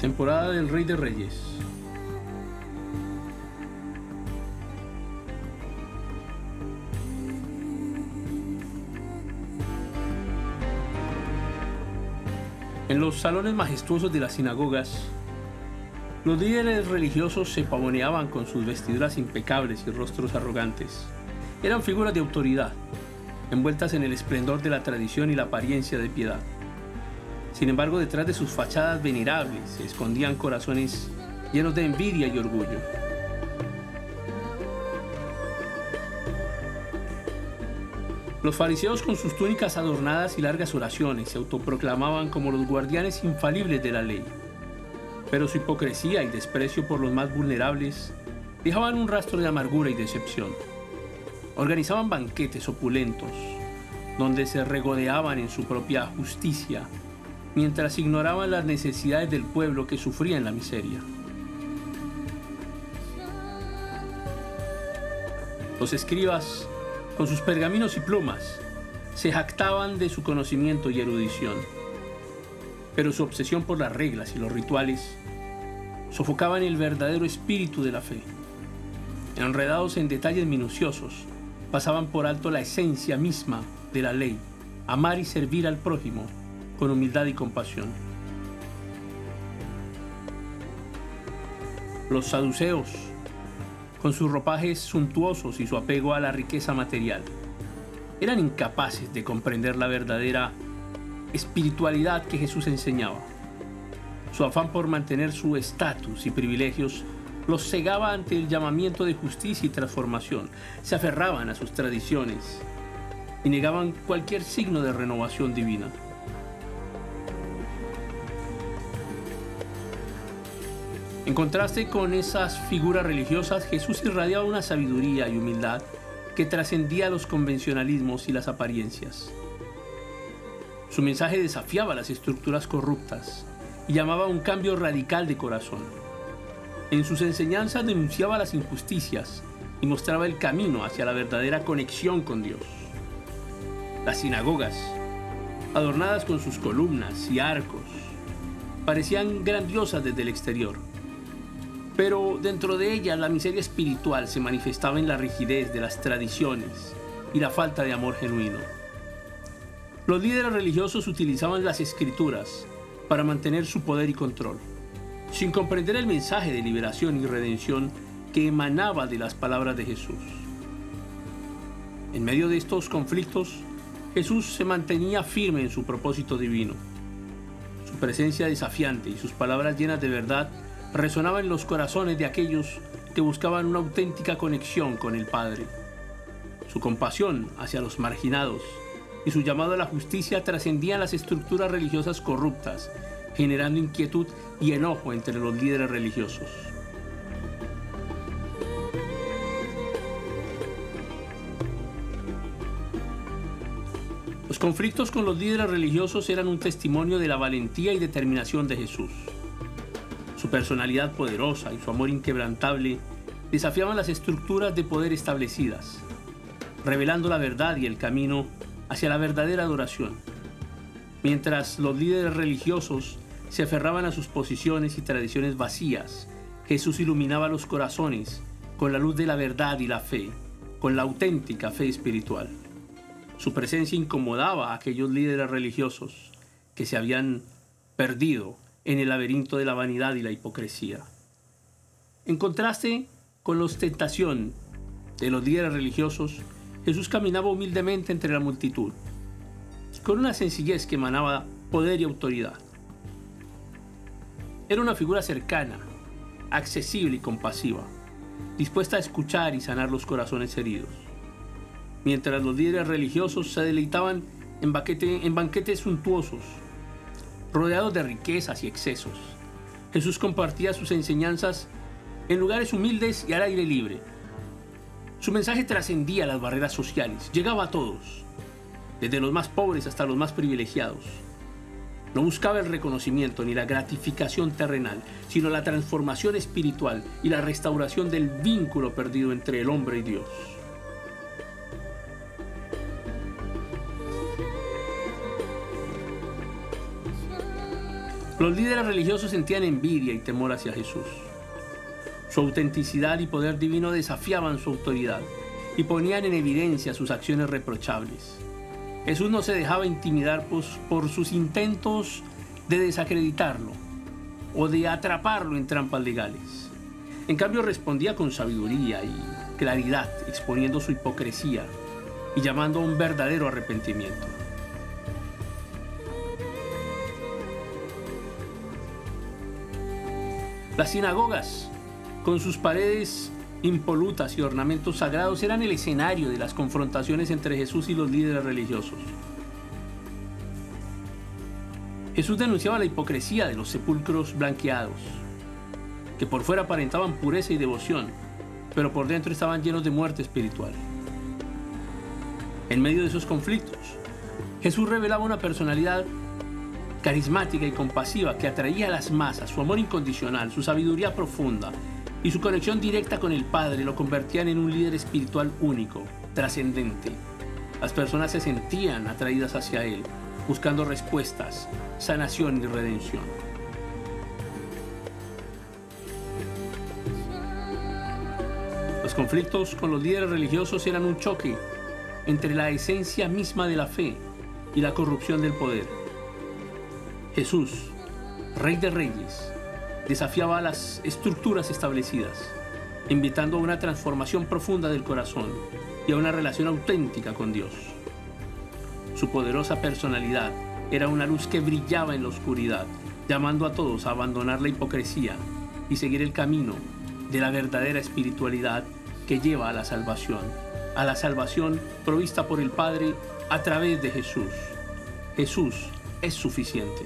Temporada del Rey de Reyes. En los salones majestuosos de las sinagogas, los líderes religiosos se pavoneaban con sus vestiduras impecables y rostros arrogantes. Eran figuras de autoridad, envueltas en el esplendor de la tradición y la apariencia de piedad. Sin embargo, detrás de sus fachadas venerables se escondían corazones llenos de envidia y orgullo. Los fariseos con sus túnicas adornadas y largas oraciones se autoproclamaban como los guardianes infalibles de la ley. Pero su hipocresía y desprecio por los más vulnerables dejaban un rastro de amargura y decepción. Organizaban banquetes opulentos, donde se regodeaban en su propia justicia, mientras ignoraban las necesidades del pueblo que sufría en la miseria. Los escribas con sus pergaminos y plumas, se jactaban de su conocimiento y erudición. Pero su obsesión por las reglas y los rituales sofocaban el verdadero espíritu de la fe. Enredados en detalles minuciosos, pasaban por alto la esencia misma de la ley, amar y servir al prójimo con humildad y compasión. Los saduceos con sus ropajes suntuosos y su apego a la riqueza material. Eran incapaces de comprender la verdadera espiritualidad que Jesús enseñaba. Su afán por mantener su estatus y privilegios los cegaba ante el llamamiento de justicia y transformación. Se aferraban a sus tradiciones y negaban cualquier signo de renovación divina. En contraste con esas figuras religiosas, Jesús irradiaba una sabiduría y humildad que trascendía los convencionalismos y las apariencias. Su mensaje desafiaba las estructuras corruptas y llamaba a un cambio radical de corazón. En sus enseñanzas denunciaba las injusticias y mostraba el camino hacia la verdadera conexión con Dios. Las sinagogas, adornadas con sus columnas y arcos, parecían grandiosas desde el exterior pero dentro de ella la miseria espiritual se manifestaba en la rigidez de las tradiciones y la falta de amor genuino. Los líderes religiosos utilizaban las escrituras para mantener su poder y control, sin comprender el mensaje de liberación y redención que emanaba de las palabras de Jesús. En medio de estos conflictos, Jesús se mantenía firme en su propósito divino. Su presencia desafiante y sus palabras llenas de verdad resonaba en los corazones de aquellos que buscaban una auténtica conexión con el Padre. Su compasión hacia los marginados y su llamado a la justicia trascendían las estructuras religiosas corruptas, generando inquietud y enojo entre los líderes religiosos. Los conflictos con los líderes religiosos eran un testimonio de la valentía y determinación de Jesús. Personalidad poderosa y su amor inquebrantable desafiaban las estructuras de poder establecidas, revelando la verdad y el camino hacia la verdadera adoración. Mientras los líderes religiosos se aferraban a sus posiciones y tradiciones vacías, Jesús iluminaba los corazones con la luz de la verdad y la fe, con la auténtica fe espiritual. Su presencia incomodaba a aquellos líderes religiosos que se habían perdido en el laberinto de la vanidad y la hipocresía. En contraste con la ostentación de los líderes religiosos, Jesús caminaba humildemente entre la multitud, con una sencillez que emanaba poder y autoridad. Era una figura cercana, accesible y compasiva, dispuesta a escuchar y sanar los corazones heridos. Mientras los líderes religiosos se deleitaban en, en banquetes suntuosos, rodeados de riquezas y excesos. Jesús compartía sus enseñanzas en lugares humildes y al aire libre. Su mensaje trascendía las barreras sociales, llegaba a todos, desde los más pobres hasta los más privilegiados. No buscaba el reconocimiento ni la gratificación terrenal, sino la transformación espiritual y la restauración del vínculo perdido entre el hombre y Dios. Los líderes religiosos sentían envidia y temor hacia Jesús. Su autenticidad y poder divino desafiaban su autoridad y ponían en evidencia sus acciones reprochables. Jesús no se dejaba intimidar por sus intentos de desacreditarlo o de atraparlo en trampas legales. En cambio respondía con sabiduría y claridad, exponiendo su hipocresía y llamando a un verdadero arrepentimiento. Las sinagogas, con sus paredes impolutas y ornamentos sagrados, eran el escenario de las confrontaciones entre Jesús y los líderes religiosos. Jesús denunciaba la hipocresía de los sepulcros blanqueados, que por fuera aparentaban pureza y devoción, pero por dentro estaban llenos de muerte espiritual. En medio de esos conflictos, Jesús revelaba una personalidad carismática y compasiva que atraía a las masas, su amor incondicional, su sabiduría profunda y su conexión directa con el Padre lo convertían en un líder espiritual único, trascendente. Las personas se sentían atraídas hacia Él, buscando respuestas, sanación y redención. Los conflictos con los líderes religiosos eran un choque entre la esencia misma de la fe y la corrupción del poder. Jesús, Rey de Reyes, desafiaba las estructuras establecidas, invitando a una transformación profunda del corazón y a una relación auténtica con Dios. Su poderosa personalidad era una luz que brillaba en la oscuridad, llamando a todos a abandonar la hipocresía y seguir el camino de la verdadera espiritualidad que lleva a la salvación, a la salvación provista por el Padre a través de Jesús. Jesús es suficiente.